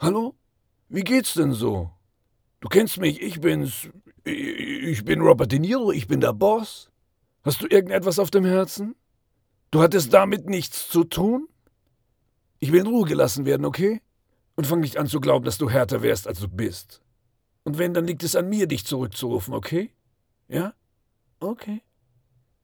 Hallo? Wie geht's denn so? Du kennst mich, ich bin's. Ich bin Robert De Niro, ich bin der Boss. Hast du irgendetwas auf dem Herzen? Du hattest damit nichts zu tun? Ich will in Ruhe gelassen werden, okay? Und fang nicht an zu glauben, dass du härter wärst, als du bist. Und wenn, dann liegt es an mir, dich zurückzurufen, okay? Ja? Okay.